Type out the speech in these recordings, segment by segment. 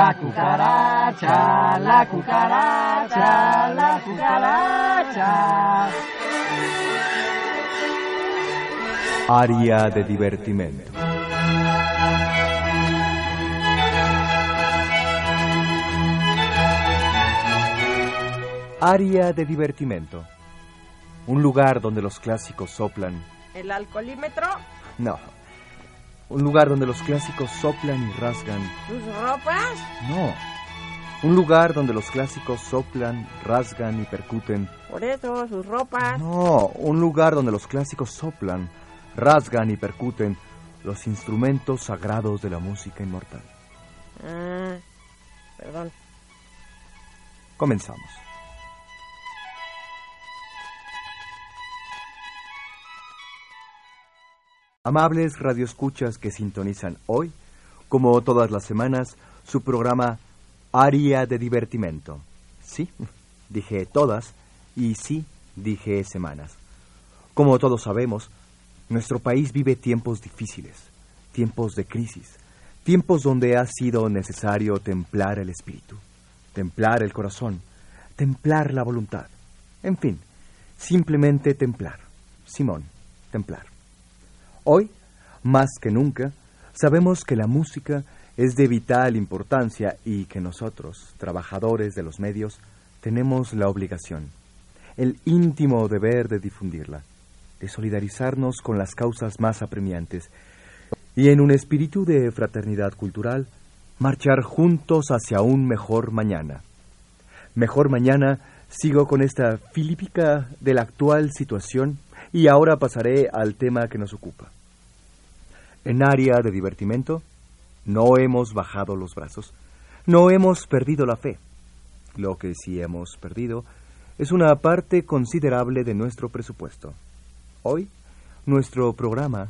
La cucaracha, la cucaracha, la cucaracha. Área de divertimento. Área de divertimento. Un lugar donde los clásicos soplan. ¿El alcoholímetro? No. Un lugar donde los clásicos soplan y rasgan. ¿Tus ropas? No. Un lugar donde los clásicos soplan, rasgan y percuten. Por eso, sus ropas. No, un lugar donde los clásicos soplan, rasgan y percuten los instrumentos sagrados de la música inmortal. Ah, perdón. Comenzamos. Amables radioescuchas que sintonizan hoy, como todas las semanas, su programa Área de Divertimento. Sí, dije todas y sí, dije semanas. Como todos sabemos, nuestro país vive tiempos difíciles, tiempos de crisis, tiempos donde ha sido necesario templar el espíritu, templar el corazón, templar la voluntad. En fin, simplemente templar. Simón, templar. Hoy, más que nunca, sabemos que la música es de vital importancia y que nosotros, trabajadores de los medios, tenemos la obligación, el íntimo deber de difundirla, de solidarizarnos con las causas más apremiantes y en un espíritu de fraternidad cultural, marchar juntos hacia un mejor mañana. Mejor mañana sigo con esta filípica de la actual situación y ahora pasaré al tema que nos ocupa. En área de divertimento, no hemos bajado los brazos, no hemos perdido la fe. Lo que sí hemos perdido es una parte considerable de nuestro presupuesto. Hoy, nuestro programa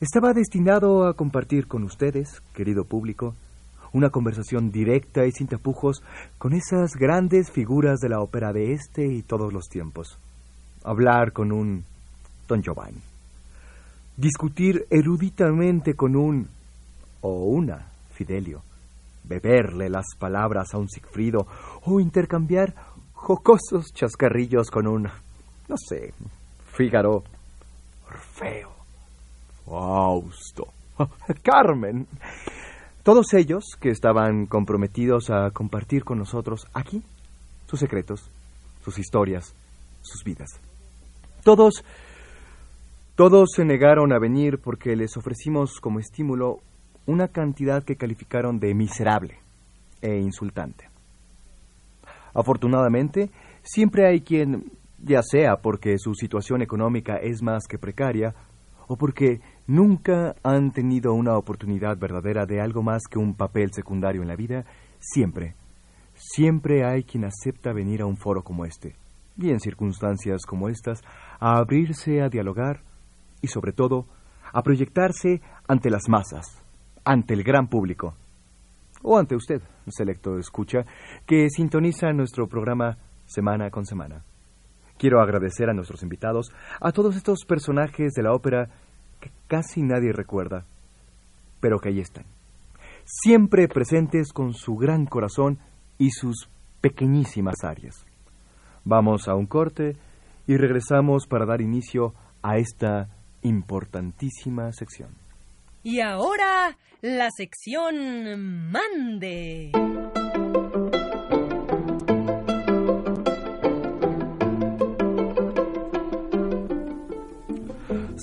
estaba destinado a compartir con ustedes, querido público, una conversación directa y sin tapujos con esas grandes figuras de la ópera de este y todos los tiempos. Hablar con un Don Giovanni. Discutir eruditamente con un o una Fidelio. Beberle las palabras a un Sigfrido o intercambiar jocosos chascarrillos con un, no sé, Fígaro, Orfeo, Fausto, Carmen. Todos ellos que estaban comprometidos a compartir con nosotros aquí sus secretos, sus historias, sus vidas. Todos, todos se negaron a venir porque les ofrecimos como estímulo una cantidad que calificaron de miserable e insultante. Afortunadamente, siempre hay quien, ya sea porque su situación económica es más que precaria, o porque nunca han tenido una oportunidad verdadera de algo más que un papel secundario en la vida, siempre, siempre hay quien acepta venir a un foro como este, y en circunstancias como estas, a abrirse a dialogar y sobre todo a proyectarse ante las masas, ante el gran público, o ante usted, selecto escucha, que sintoniza nuestro programa semana con semana. Quiero agradecer a nuestros invitados, a todos estos personajes de la ópera que casi nadie recuerda, pero que ahí están, siempre presentes con su gran corazón y sus pequeñísimas áreas. Vamos a un corte y regresamos para dar inicio a esta importantísima sección. Y ahora, la sección Mande.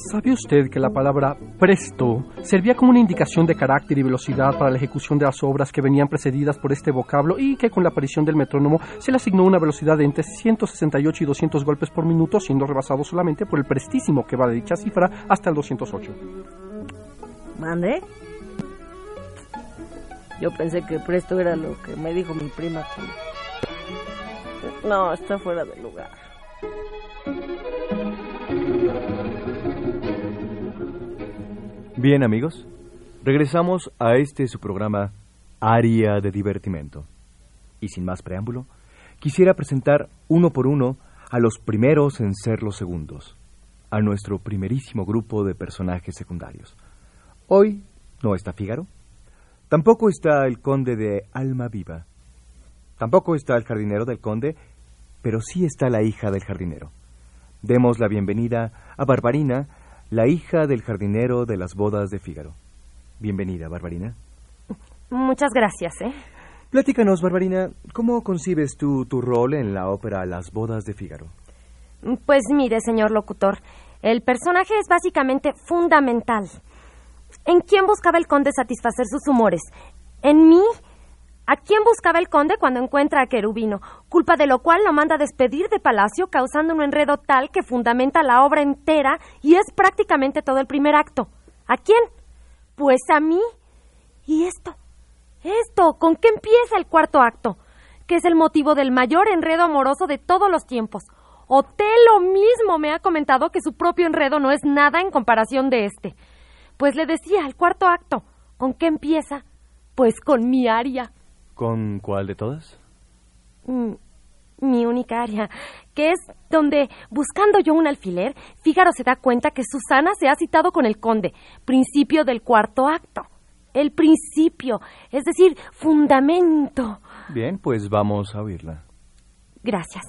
¿Sabe usted que la palabra presto servía como una indicación de carácter y velocidad para la ejecución de las obras que venían precedidas por este vocablo y que con la aparición del metrónomo se le asignó una velocidad de entre 168 y 200 golpes por minuto, siendo rebasado solamente por el prestísimo que va de dicha cifra hasta el 208? ¿Mande? Yo pensé que presto era lo que me dijo mi prima. No, está fuera de lugar. Bien amigos, regresamos a este su programa Área de Divertimento. Y sin más preámbulo, quisiera presentar uno por uno a los primeros en ser los segundos, a nuestro primerísimo grupo de personajes secundarios. Hoy no está Fígaro, tampoco está el conde de Alma Viva, tampoco está el jardinero del conde, pero sí está la hija del jardinero. Demos la bienvenida a Barbarina, la hija del jardinero de las bodas de Fígaro. Bienvenida, Barbarina. Muchas gracias, ¿eh? Platícanos, Barbarina, ¿cómo concibes tú tu rol en la ópera Las bodas de Fígaro? Pues mire, señor locutor, el personaje es básicamente fundamental. ¿En quién buscaba el conde satisfacer sus humores? ¿En mí? ¿A quién buscaba el conde cuando encuentra a Querubino? Culpa de lo cual lo manda a despedir de palacio, causando un enredo tal que fundamenta la obra entera y es prácticamente todo el primer acto. ¿A quién? Pues a mí. ¿Y esto? Esto, ¿con qué empieza el cuarto acto? Que es el motivo del mayor enredo amoroso de todos los tiempos. Otelo mismo me ha comentado que su propio enredo no es nada en comparación de este. Pues le decía, el cuarto acto, ¿con qué empieza? Pues con mi aria. ¿Con cuál de todas? Mm, mi única área, que es donde, buscando yo un alfiler, Fígaro se da cuenta que Susana se ha citado con el conde, principio del cuarto acto. El principio, es decir, fundamento. Bien, pues vamos a oírla. Gracias.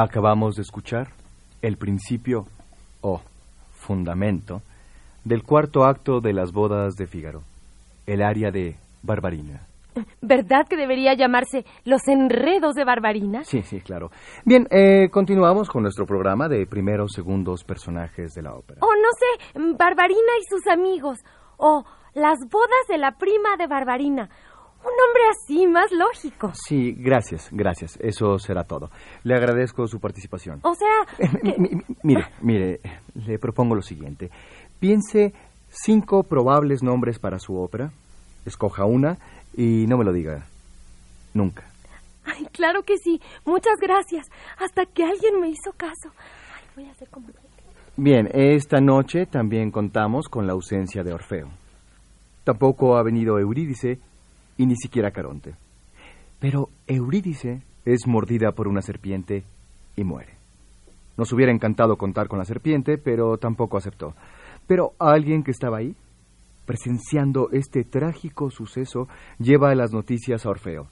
Acabamos de escuchar el principio o fundamento del cuarto acto de las bodas de Fígaro, el área de Barbarina. ¿Verdad que debería llamarse Los enredos de Barbarina? Sí, sí, claro. Bien, eh, continuamos con nuestro programa de primeros, segundos personajes de la ópera. Oh, no sé, Barbarina y sus amigos. O Las bodas de la prima de Barbarina. Un nombre así, más lógico. Sí, gracias, gracias. Eso será todo. Le agradezco su participación. O sea... mire, mire, le propongo lo siguiente. Piense cinco probables nombres para su ópera. Escoja una y no me lo diga nunca. Ay, claro que sí. Muchas gracias. Hasta que alguien me hizo caso. Ay, voy a hacer como... Bien, esta noche también contamos con la ausencia de Orfeo. Tampoco ha venido Eurídice y ni siquiera Caronte. Pero Eurídice es mordida por una serpiente y muere. Nos hubiera encantado contar con la serpiente, pero tampoco aceptó. Pero alguien que estaba ahí, presenciando este trágico suceso, lleva las noticias a Orfeo.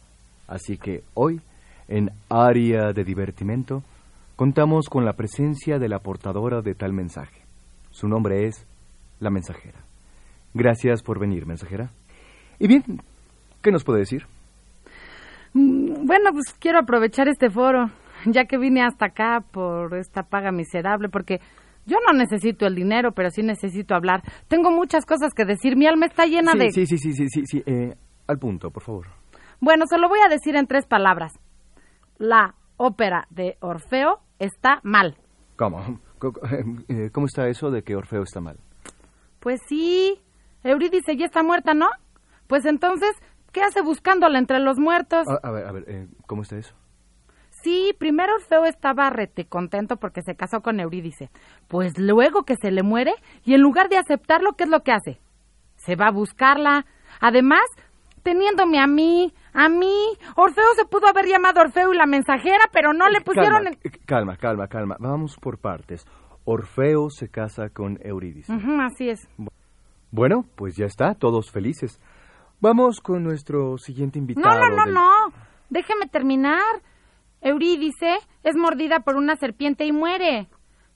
Así que hoy, en Área de Divertimento, contamos con la presencia de la portadora de tal mensaje. Su nombre es la mensajera. Gracias por venir, mensajera. Y bien, ¿Qué nos puede decir? Mm, Bueno, pues quiero aprovechar este foro, ya que vine hasta acá por esta paga miserable, porque yo no necesito el dinero, pero sí necesito hablar. Tengo muchas cosas que decir. Mi alma está llena sí, de... Sí, sí, sí, sí, sí, sí. Eh, al punto, por favor. Bueno, se lo voy a decir en tres palabras. La ópera de Orfeo está mal. ¿Cómo? Eh, ¿Cómo está eso de que Orfeo está mal? Pues sí. Eurídice ya está muerta, ¿no? Pues entonces, ¿qué hace buscándola entre los muertos? A, a ver, a ver, eh, ¿cómo está eso? Sí, primero Orfeo estaba rete contento porque se casó con Eurídice. Pues luego que se le muere, y en lugar de aceptarlo, ¿qué es lo que hace? Se va a buscarla. Además, teniéndome a mí, a mí, Orfeo se pudo haber llamado Orfeo y la mensajera, pero no le pusieron... Calma, calma, calma, calma. Vamos por partes. Orfeo se casa con Eurídice. Así es. Bueno, pues ya está, todos felices. Vamos con nuestro siguiente invitado. No, no, no, del- no. Déjeme terminar. Eurídice es mordida por una serpiente y muere.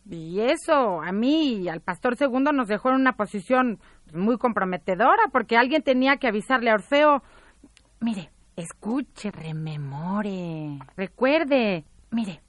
Y eso a mí y al pastor segundo nos dejó en una posición muy comprometedora porque alguien tenía que avisarle a Orfeo. Mire, escuche, rememore, recuerde. Mire,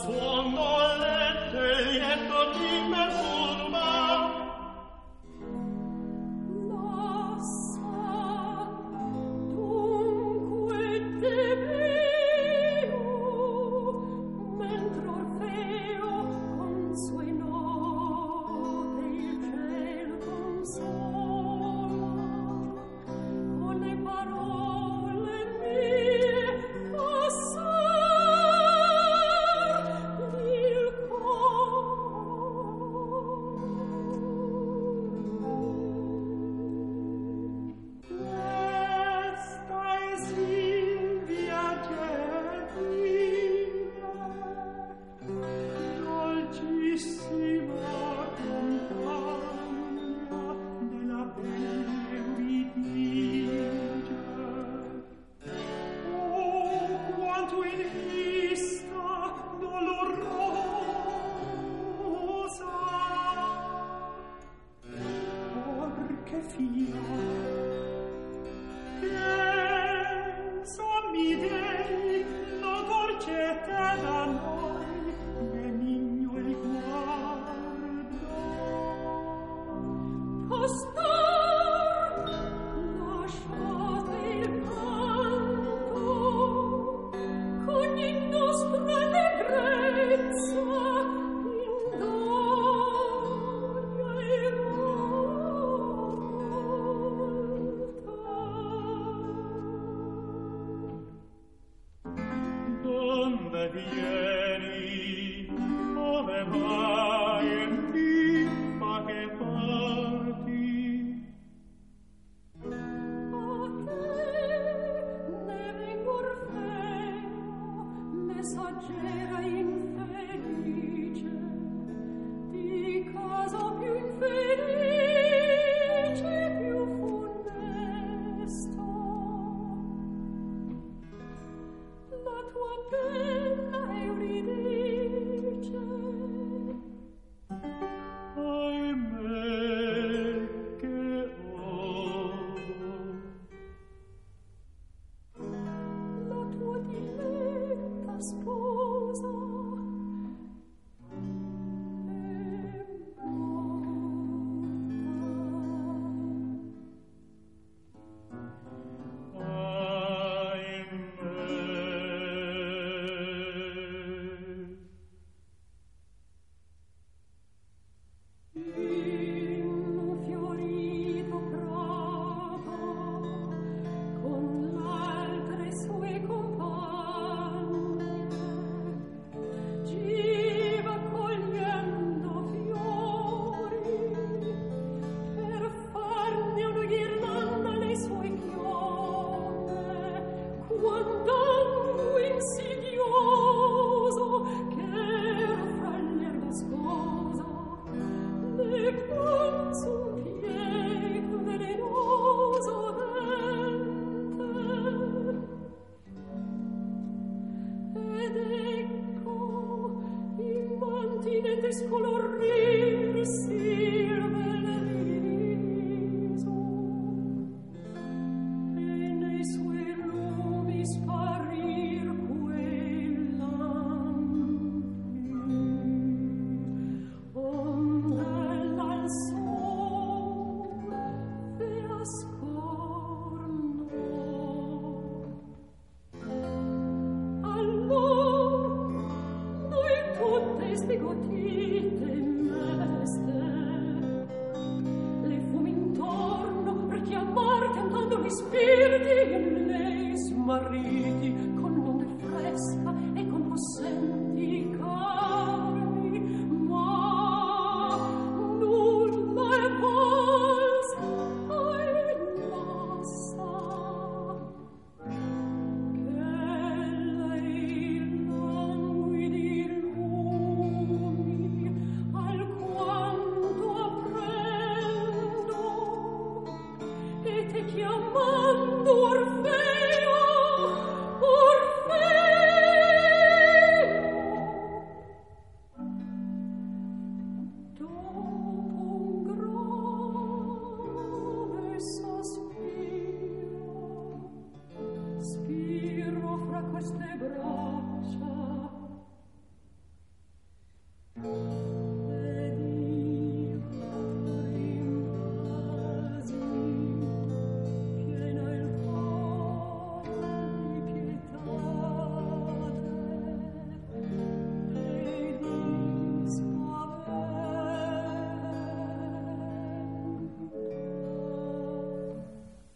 suo nome Donde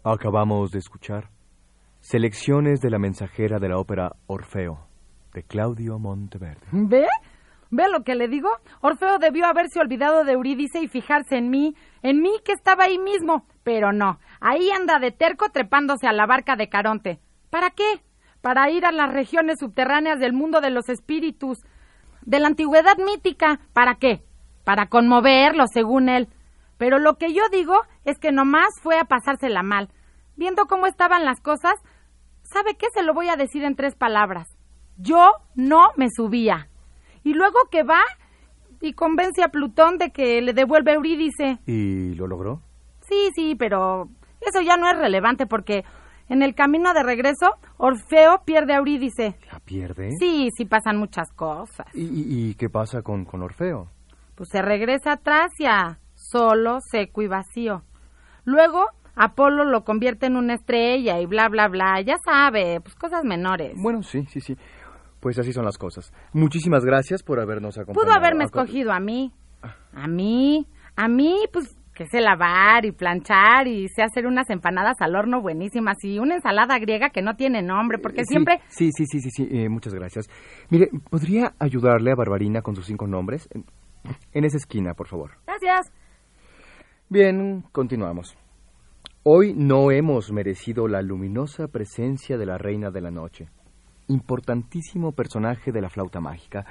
Acabamos de escuchar selecciones de la mensajera de la ópera Orfeo, de Claudio Monteverde. ¿Ve? ¿Ve lo que le digo? Orfeo debió haberse olvidado de Eurídice y fijarse en mí, en mí que estaba ahí mismo. Pero no, ahí anda de terco trepándose a la barca de Caronte. ¿Para qué? Para ir a las regiones subterráneas del mundo de los espíritus, de la antigüedad mítica. ¿Para qué? Para conmoverlo, según él. Pero lo que yo digo es que nomás fue a pasársela mal. Viendo cómo estaban las cosas, ¿sabe qué? Se lo voy a decir en tres palabras. Yo no me subía. Y luego que va y convence a Plutón de que le devuelve Eurídice. ¿Y lo logró? Sí, sí, pero eso ya no es relevante porque en el camino de regreso, Orfeo pierde a Eurídice. ¿La pierde? Sí, sí pasan muchas cosas. ¿Y, y qué pasa con, con Orfeo? Pues se regresa a Tracia, solo, seco y vacío. Luego Apolo lo convierte en una estrella y bla, bla, bla. Ya sabe, pues cosas menores. Bueno, sí, sí, sí. Pues así son las cosas. Muchísimas gracias por habernos acompañado. Pudo haberme escogido a mí. A mí. A mí, pues que sé lavar y planchar y sé hacer unas empanadas al horno buenísimas y una ensalada griega que no tiene nombre, porque Sí, siempre... Sí, sí, sí, sí, sí. eh, muchas gracias. Mire, ¿podría ayudarle a Barbarina con sus cinco nombres? En, en esa esquina, por favor. Gracias. Bien, continuamos. Hoy no hemos merecido la luminosa presencia de la Reina de la Noche, importantísimo personaje de la flauta mágica,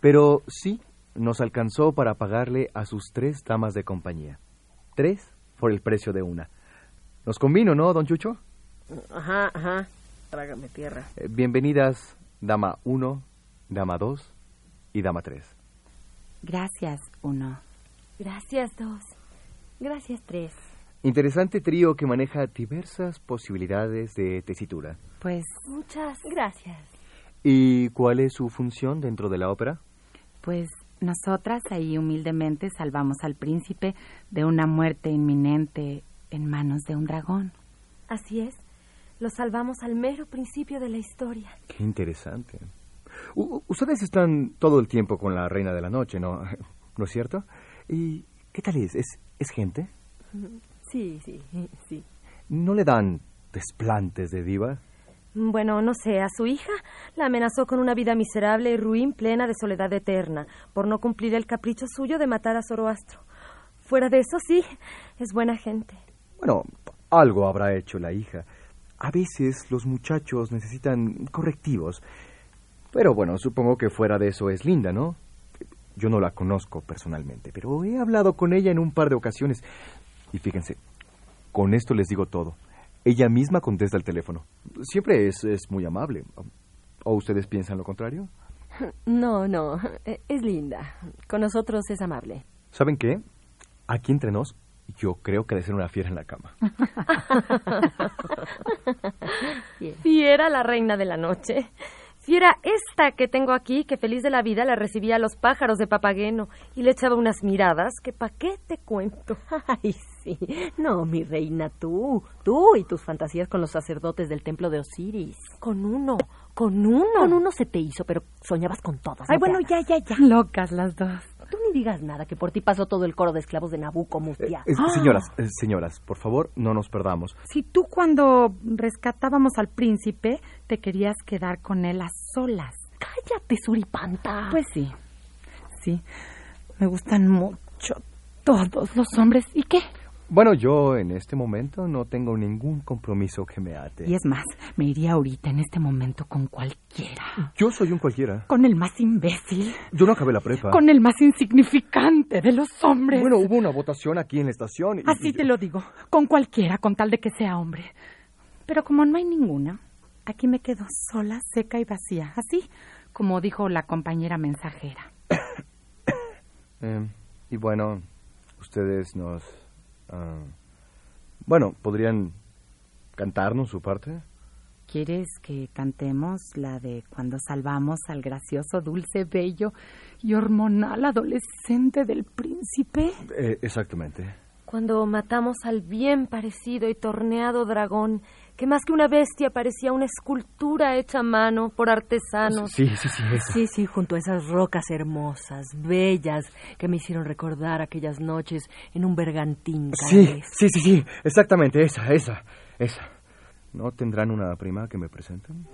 pero sí nos alcanzó para pagarle a sus tres damas de compañía. Tres por el precio de una. Nos convino, ¿no, don Chucho? Ajá, ajá. Trágame tierra. Eh, bienvenidas, dama 1, dama 2 y dama 3. Gracias, uno. Gracias, dos. Gracias, tres. Interesante trío que maneja diversas posibilidades de tesitura. Pues, Muchas gracias. ¿Y cuál es su función dentro de la ópera? pues nosotras ahí humildemente salvamos al príncipe de una muerte inminente en manos de un dragón. Así es. Lo salvamos al mero principio de la historia. Qué interesante. U- ustedes están todo el tiempo con la Reina de la Noche, ¿no? ¿No es cierto? ¿Y qué tal es? ¿Es, es gente? Sí, sí, sí. ¿No le dan desplantes de diva? Bueno, no sé, a su hija la amenazó con una vida miserable y ruin plena de soledad eterna, por no cumplir el capricho suyo de matar a Zoroastro. Fuera de eso, sí, es buena gente. Bueno, algo habrá hecho la hija. A veces los muchachos necesitan correctivos. Pero bueno, supongo que fuera de eso es linda, ¿no? Yo no la conozco personalmente, pero he hablado con ella en un par de ocasiones. Y fíjense, con esto les digo todo. Ella misma contesta el teléfono. Siempre es, es muy amable. ¿O ustedes piensan lo contrario? No, no, es linda. Con nosotros es amable. ¿Saben qué? Aquí entre nos, yo creo que debe ser una fiera en la cama. Fiera la reina de la noche. Fiera esta que tengo aquí, que feliz de la vida la recibía a los pájaros de Papageno y le echaba unas miradas que pa' qué te cuento. Ay, sí. No, mi reina, tú. Tú y tus fantasías con los sacerdotes del templo de Osiris. Con uno, con uno. Con uno se te hizo, pero soñabas con todos. Ay, ¿no? bueno, ya, ya, ya. Locas las dos. Tú ni digas nada, que por ti pasó todo el coro de esclavos de Nabucco, Mustia. Eh, Señoras, eh, señoras, por favor, no nos perdamos. Si tú cuando rescatábamos al príncipe te querías quedar con él a solas. Cállate, suripanta. Pues sí, sí. Me gustan mucho todos los hombres. ¿Y qué? Bueno, yo en este momento no tengo ningún compromiso que me ate. Y es más, me iría ahorita en este momento con cualquiera. Yo soy un cualquiera. Con el más imbécil. Yo no acabé la prepa. Con el más insignificante de los hombres. Bueno, hubo una votación aquí en la estación. y- Así y- te lo digo. Con cualquiera, con tal de que sea hombre. Pero como no hay ninguna, aquí me quedo sola, seca y vacía. Así como dijo la compañera mensajera. Eh, y bueno, ustedes nos... ah, bueno, ¿podrían cantarnos su parte? ¿Quieres que cantemos la de cuando salvamos al gracioso, dulce, bello y hormonal adolescente del príncipe? Eh, exactamente. Cuando matamos al bien parecido y torneado dragón, que más que una bestia parecía una escultura hecha a mano por artesanos. Sí, sí, sí, eso. Sí, sí, junto a esas rocas hermosas, bellas, que me hicieron recordar aquellas noches en un bergantín. Sí, sí, sí, sí, exactamente, esa, esa, esa. ¿No tendrán una prima que me presenten?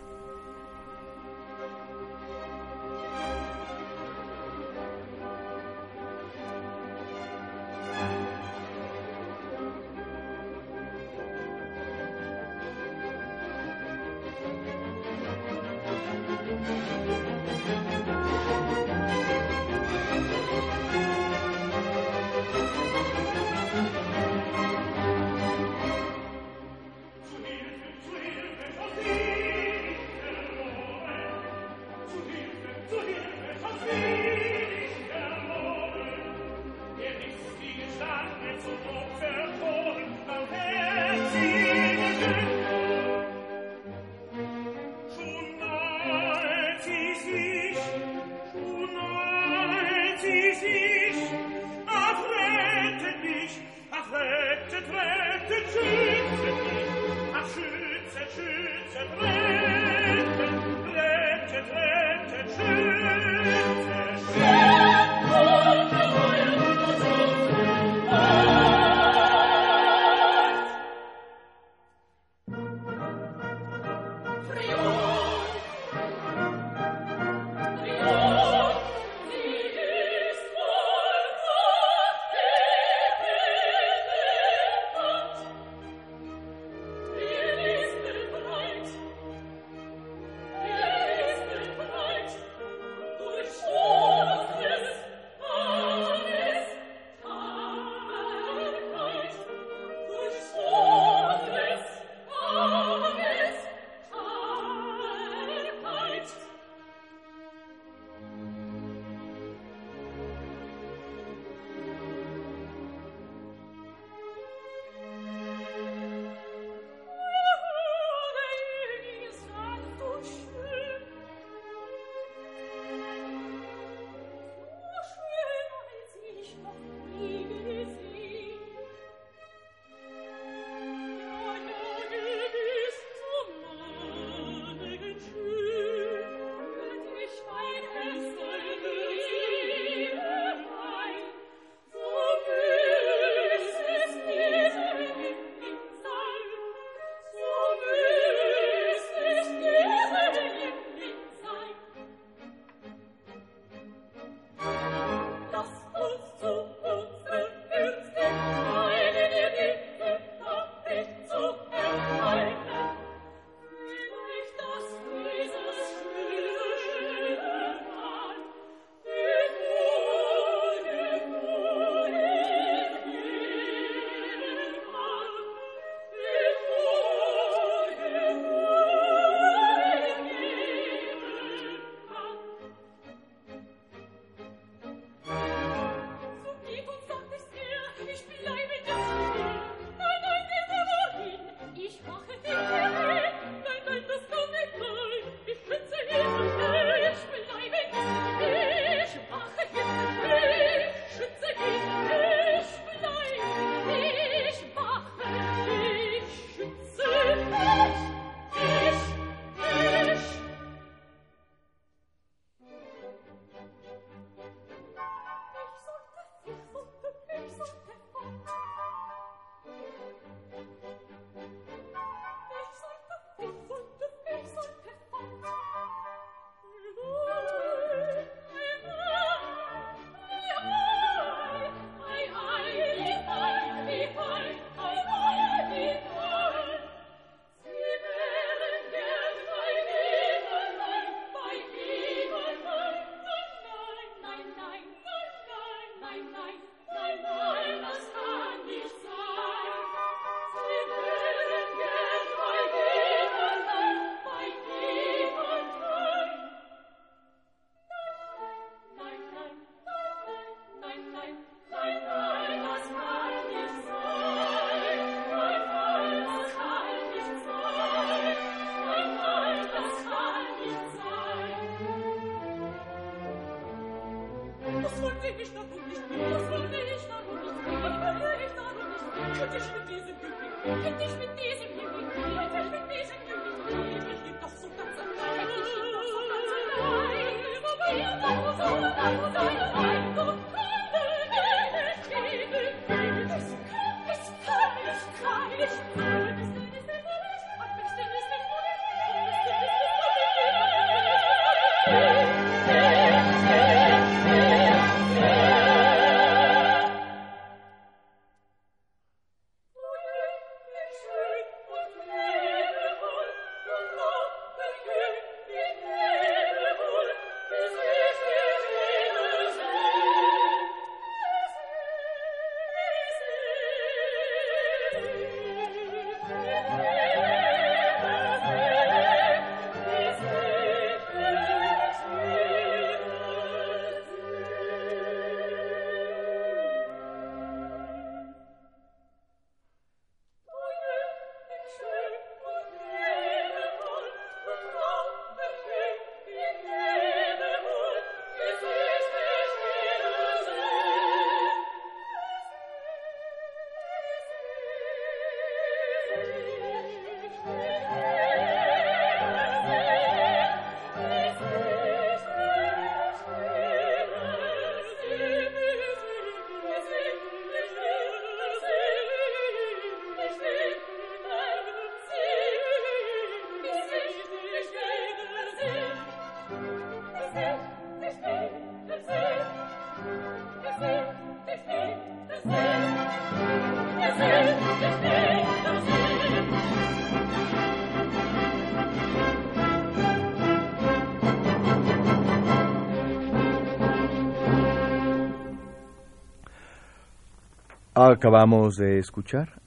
Acabamos de escuchar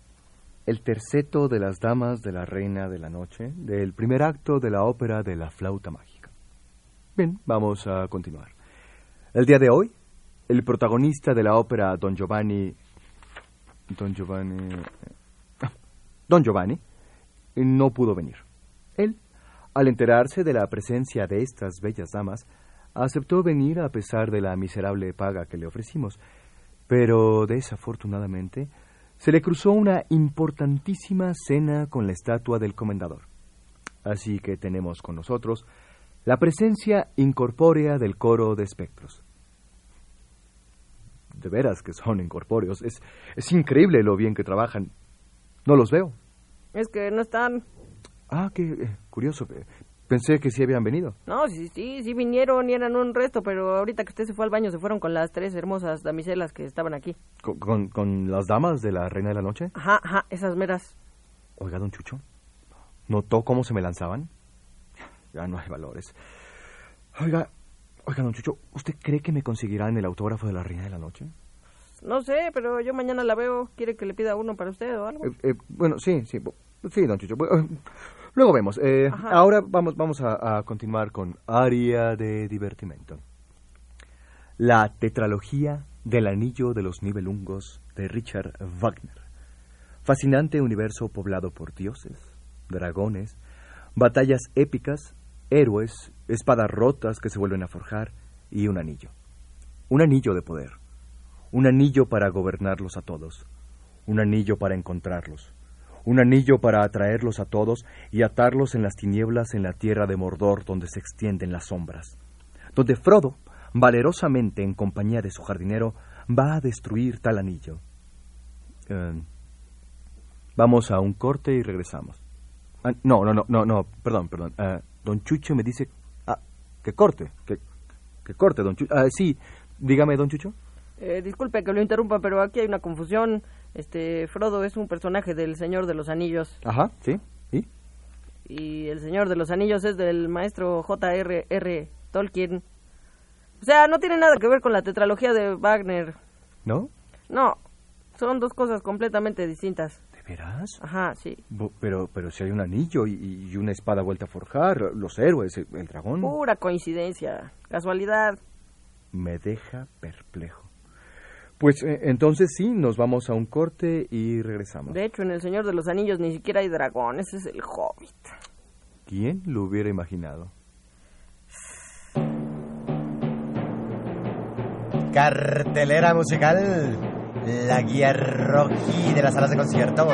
el terceto de las damas de la reina de la noche del primer acto de la ópera de la flauta mágica. Bien, vamos a continuar. El día de hoy, el protagonista de la ópera Don Giovanni Don Giovanni Don Giovanni no pudo venir. Él, al enterarse de la presencia de estas bellas damas, aceptó venir a pesar de la miserable paga que le ofrecimos pero desafortunadamente se le cruzó una importantísima cena con la estatua del comendador. Así que tenemos con nosotros la presencia incorpórea del coro de espectros. De veras que son incorpóreos. Es, es increíble lo bien que trabajan. No los veo. Es que no están. Ah, qué eh, curioso. Pensé que sí habían venido. No, sí, sí, sí vinieron y eran un resto, pero ahorita que usted se fue al baño se fueron con las tres hermosas damiselas que estaban aquí. ¿Con, con, las damas de la Reina de la Noche? Ajá, ajá, esas meras. Oiga, don Chucho, ¿notó cómo se me lanzaban? Ya no hay valores. Oiga, oiga, don Chucho, ¿usted cree que me conseguirán el autógrafo de la Reina de la Noche? No sé, pero yo mañana la veo. ¿Quiere que le pida uno para usted o algo? Eh, eh, bueno, sí, sí. Sí, don Chucho. Luego vemos. Eh, ahora vamos, vamos a, a, continuar con Aria de Divertimento. La tetralogía del Anillo de los Nibelungos de Richard Wagner. Fascinante universo poblado por dioses, dragones, batallas épicas, héroes, espadas rotas que se vuelven a forjar y un anillo. Un anillo de poder. Un anillo para gobernarlos a todos. Un anillo para encontrarlos un anillo para atraerlos a todos y atarlos en las tinieblas en la tierra de Mordor donde se extienden las sombras, donde Frodo, valerosamente en compañía de su jardinero, va a destruir tal anillo. Eh, vamos a un corte y regresamos. Ah, no, no, no, no, no, perdón, perdón. Eh, don Chucho me dice... Ah, que corte, que, corte, don Chucho. Ah, sí, dígame, don Chucho. Eh, disculpe que lo interrumpa, pero aquí hay una confusión. Este, Frodo es un personaje del Señor de los Anillos. Ajá, sí, ¿y? Y el Señor de los Anillos es del maestro J.R.R. Tolkien. O sea, no tiene nada que ver con la tetralogía de Wagner. ¿No? No, son dos cosas completamente distintas. ¿De veras? Ajá, sí. pero, pero si hay un anillo y, y una espada vuelta a forjar, los héroes, el, el dragón. Pura coincidencia, casualidad. Me deja perplejo. Pues eh, entonces sí, nos vamos a un corte y regresamos. De hecho, en El Señor de los Anillos ni siquiera hay dragones, es el hobbit. ¿Quién lo hubiera imaginado? Cartelera musical. La guía rojí de las salas de concierto.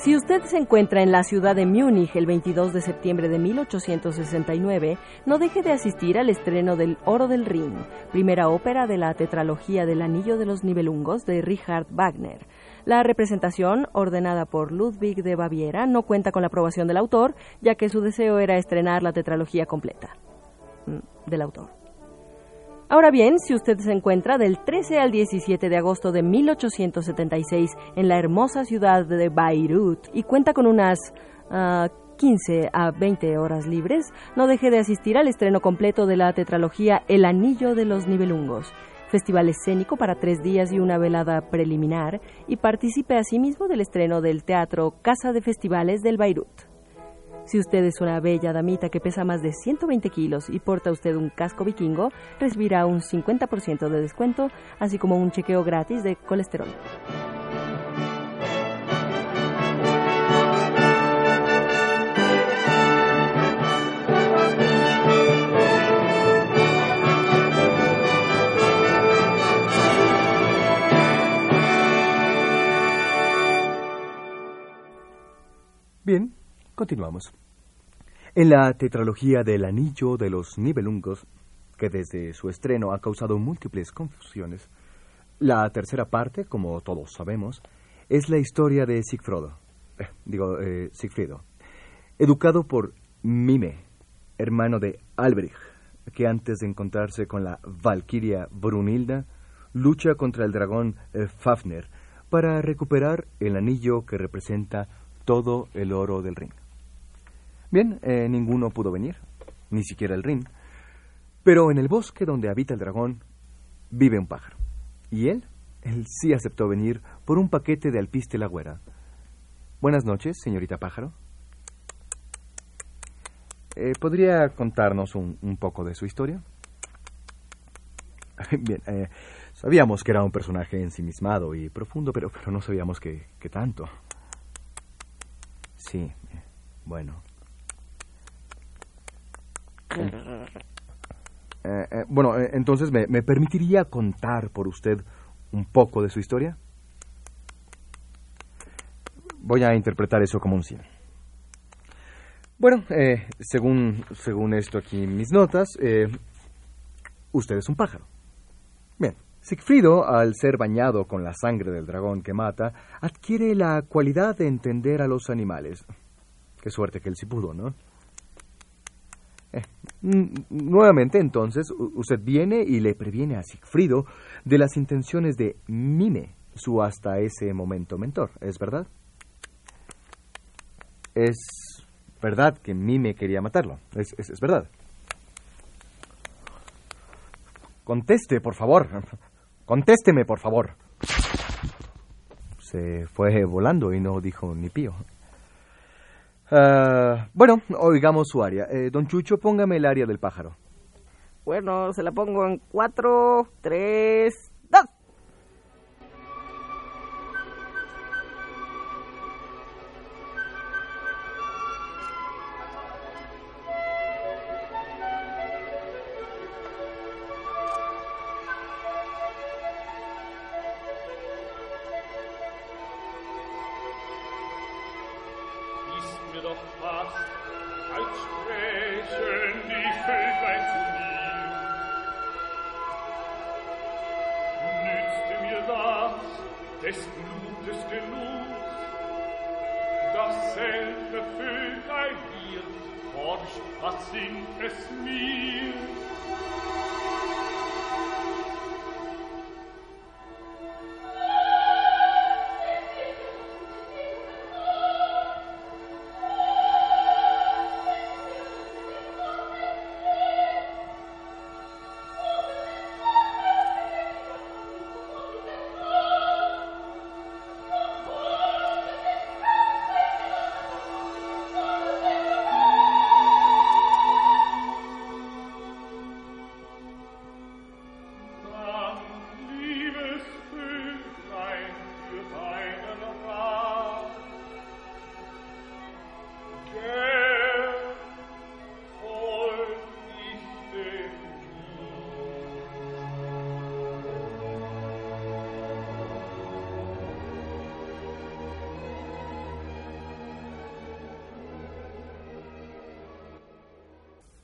Si usted se encuentra en la ciudad de Múnich el 22 de septiembre de 1869, no deje de asistir al estreno del Oro del Rin, primera ópera de la tetralogía del Anillo de los Nibelungos de Richard Wagner. La representación, ordenada por Ludwig de Baviera, no cuenta con la aprobación del autor, ya que su deseo era estrenar la tetralogía completa mm, del autor. Ahora bien, si usted se encuentra del 13 al 17 de agosto de 1876 en la hermosa ciudad de Beirut y cuenta con unas ah, 15 a 20 horas libres, no deje de asistir al estreno completo de la tetralogía El Anillo de los Nibelungos, festival escénico para tres días y una velada preliminar, y participe asimismo del estreno del teatro Casa de Festivales del Beirut. Si usted es una bella damita que pesa más de 120 kilos y porta usted un casco vikingo, recibirá un 50% de descuento, así como un chequeo gratis de colesterol. Bien, continuamos. En la tetralogía del Anillo de los Nibelungos, que desde su estreno ha causado múltiples confusiones, la tercera parte, como todos sabemos, es la historia de Sigfrodo, eh, digo, eh, Sigfrido, educado por Mime, hermano de Alberich, que antes de encontrarse con la valquiria Brunilda, lucha contra el dragón eh, Fafner para recuperar el anillo que representa todo el oro del ring. Bien, eh, ninguno pudo venir, ni siquiera el ring. Pero en el bosque donde habita el dragón vive un pájaro. Y él, él sí aceptó venir por un paquete de alpiste la güera. Buenas noches, señorita pájaro. Eh, ¿Podría contarnos un, poco de su historia? Bien, eh, sabíamos que era un personaje ensimismado y profundo, pero, pero no sabíamos que, que tanto. Sí, eh, bueno. Eh, eh, bueno, eh, entonces, ¿me, ¿me permitiría contar por usted un poco de su historia? Voy a interpretar eso como un sí. Bueno, según, según esto aquí en mis notas, usted es un pájaro. Bien, Sigfrido, al ser bañado con la sangre del dragón que mata, adquiere la cualidad de entender a los animales. Qué suerte que él sí pudo, ¿no? Eh, nuevamente, entonces, usted viene y le previene a Sigfrido de las intenciones de Mime, su hasta ese momento mentor, ¿es verdad? Es verdad que Mime quería matarlo, es, es- es verdad. Conteste, por favor. Contésteme, por favor. Se fue volando y no dijo ni pío. Ah, bueno, oigamos su área. Eh, don Chucho, póngame el área del pájaro. Bueno, se la pongo en 4, 3,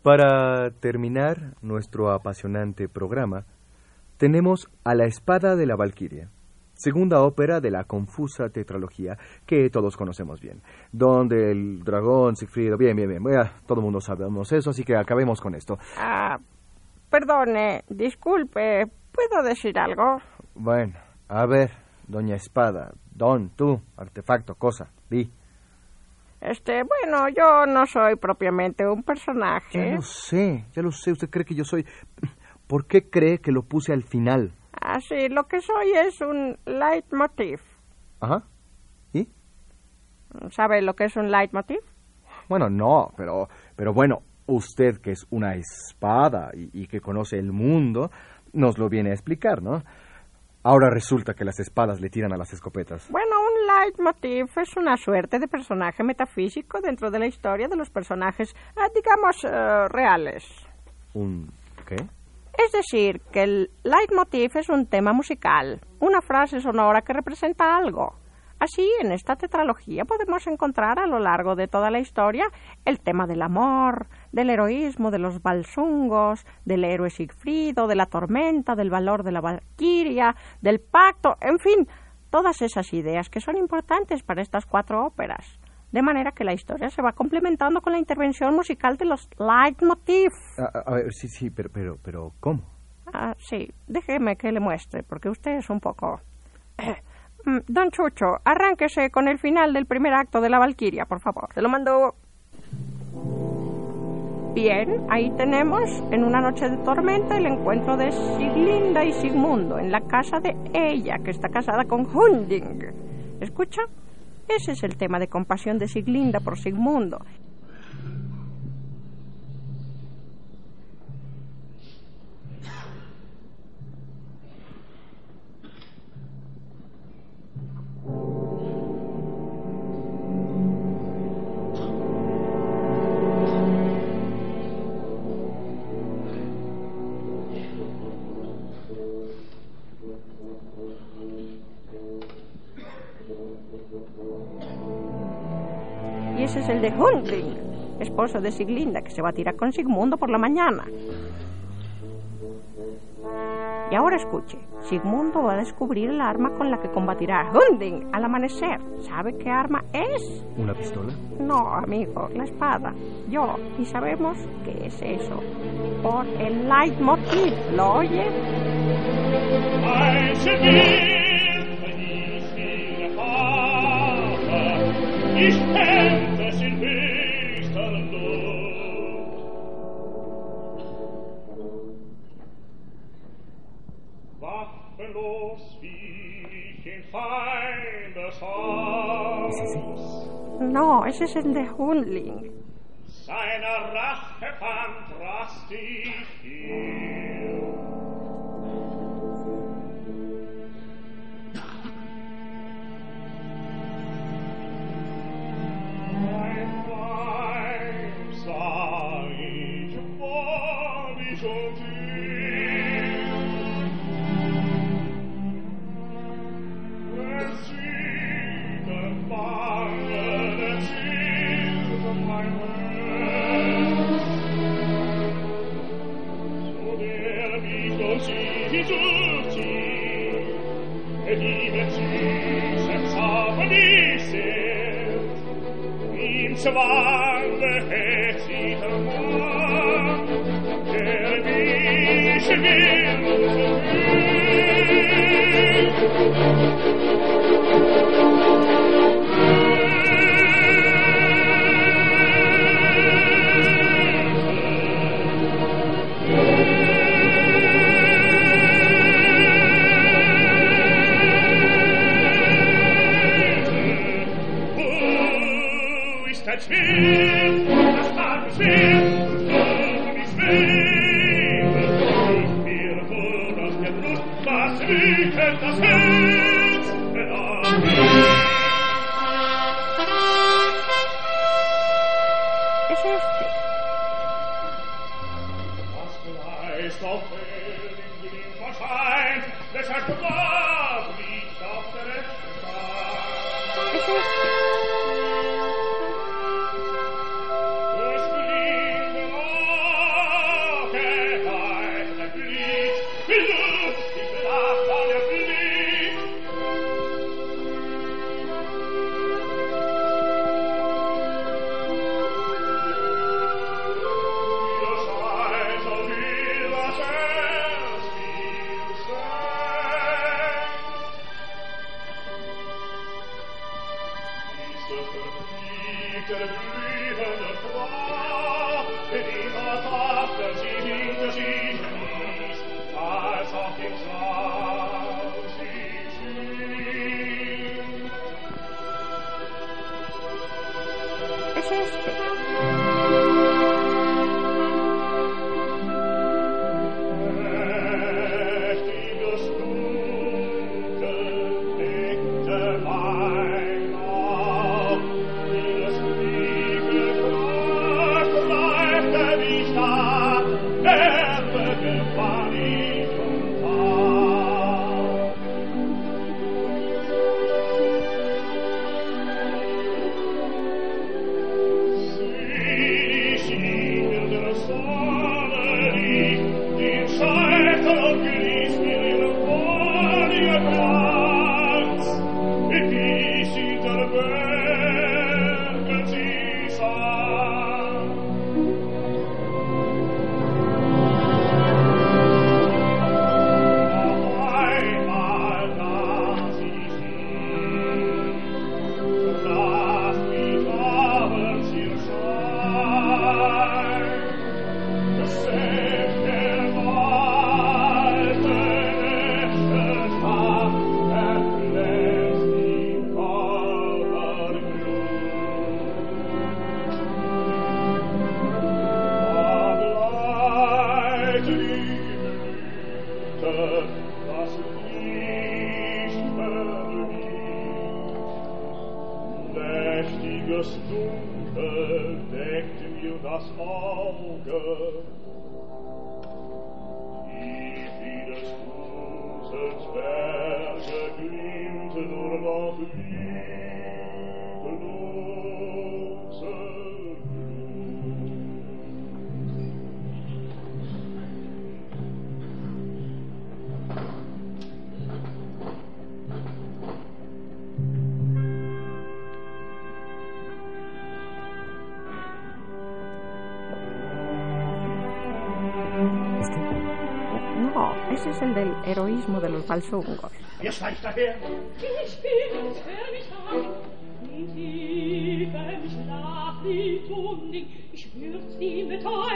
Para terminar nuestro apasionante programa, tenemos A la espada de la Valquiria, segunda ópera de la confusa tetralogía que todos conocemos bien, donde el dragón Sigfrido, bien, bien, bien, todo el mundo sabemos eso, así que acabemos con esto. Ah, perdone, disculpe, ¿puedo decir algo? Bueno, a ver, doña Espada, don, tú, artefacto, cosa, di. Este, bueno, yo no soy propiamente un personaje. Ya lo sé, ya lo sé, usted cree que yo soy... ¿Por qué cree que lo puse al final? Ah, sí, lo que soy es un leitmotiv. Ajá. ¿Y? ¿Sabe lo que es un leitmotiv? Bueno, no, pero, pero bueno, usted que es una espada y, y que conoce el mundo, nos lo viene a explicar, ¿no? Ahora resulta que las espadas le tiran a las escopetas. Bueno, un leitmotiv es una suerte de personaje metafísico dentro de la historia de los personajes, eh, digamos, eh, reales. ¿Un qué? Es decir, que el leitmotiv es un tema musical, una frase sonora que representa algo. Así, en esta tetralogía podemos encontrar a lo largo de toda la historia el tema del amor, del heroísmo, de los balsungos, del héroe Sigfrido, de la tormenta, del valor de la valquiria, del pacto, en fin, todas esas ideas que son importantes para estas cuatro óperas. De manera que la historia se va complementando con la intervención musical de los leitmotiv. A, a ver, sí, sí, pero, pero, pero, ¿cómo? Ah, sí, déjeme que le muestre, porque usted es un poco... Mm, Don Chucho, arránquese con el final del primer acto de la Valquiria, por favor. Se lo mando. Bien, ahí tenemos, en una noche de tormenta, el encuentro de Siglinda y Sigmundo en la casa de ella, que está casada con Hunding. ¿Escucha? Ese es el tema de compasión de Siglinda por Sigmundo. Es el de Hunding, esposo de Siglinda, que se va a tirar con Sigmundo por la mañana. Y ahora escuche, Sigmundo va a descubrir el arma con la que combatirá a Hunding al amanecer. ¿Sabe qué arma es? ¿Una pistola? No, amigo, la espada. Yo. Y sabemos qué es eso. Por el leitmotiv. ¿Lo oye? Ich Feindes Haus. No, ese es el de Hundling. Seiner Rache fand drastisch Schiff, das starke Schiff, populismo de los Balsongos. Ihr daher! Ich bin es, wer mich ein, in tiefem Schlaf liegt um dich, ich spür's die Betäubung.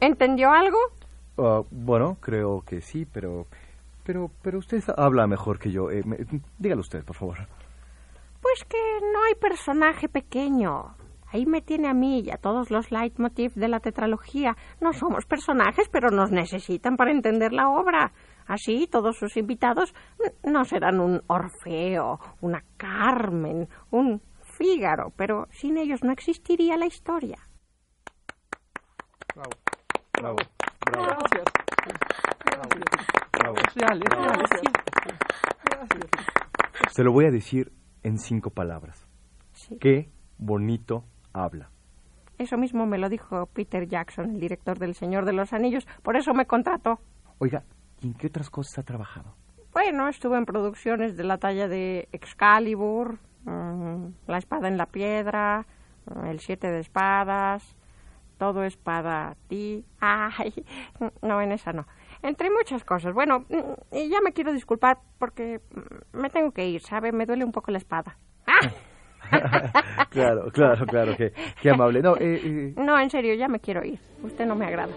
¿Entendió algo? Ah, bueno, creo que sí, pero... Pero, pero usted habla mejor que yo. Eh, me- dígalo usted, por favor. Pues que no hay personaje pequeño. Ahí me tiene a mí y a todos los leitmotiv de la tetralogía. No somos personajes, pero nos necesitan para entender la obra. Así, todos sus invitados no serán un Orfeo, una Carmen, un Fígaro, pero sin ellos no existiría la historia. Bravo. Bravo. Gracias. Bravo. Es real, es real, es real. Se lo voy a decir en cinco palabras. Sí. Qué bonito habla. Eso mismo me lo dijo Peter Jackson, el director del Señor de los Anillos. Por eso me contrató. Oiga, ¿y en qué otras cosas ha trabajado? Bueno, estuve en producciones de la talla de Excalibur, mm, La espada en la piedra, mm, El siete de espadas, Todo es para ti. Ay, no, en esa no. Entre muchas cosas. Bueno, mm, y ya me quiero disculpar porque mm, me tengo que ir, ¿sabe? Me duele un poco la espada. claro, claro, claro, qué, qué amable. No, eh, eh, No, en serio, ya me quiero ir. Usted no me agrada.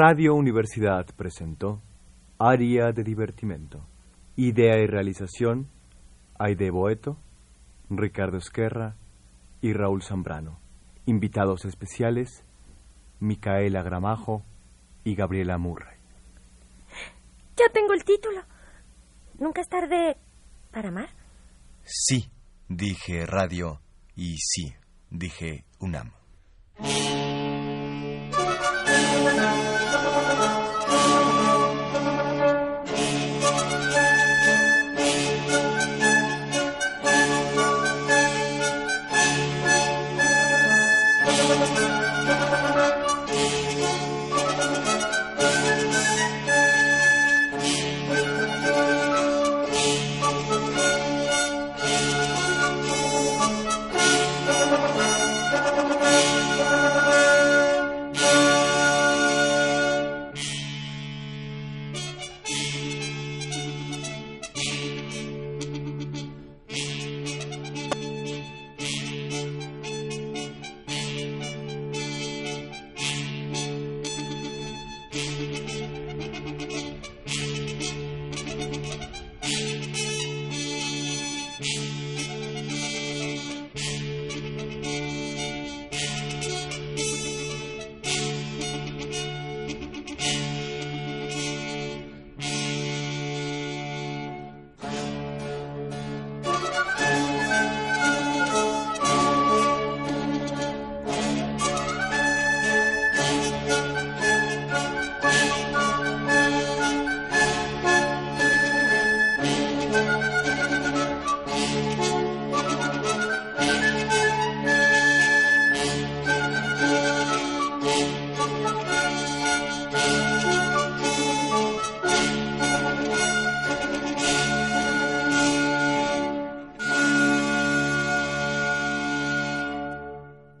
Radio Universidad presentó Área de Divertimento. Idea y realización, Aide Boeto, Ricardo Esquerra y Raúl Zambrano. Invitados especiales, Micaela Gramajo y Gabriela Murray. Ya tengo el título. ¿Nunca es tarde para amar? Sí, dije radio y sí, dije UNAM.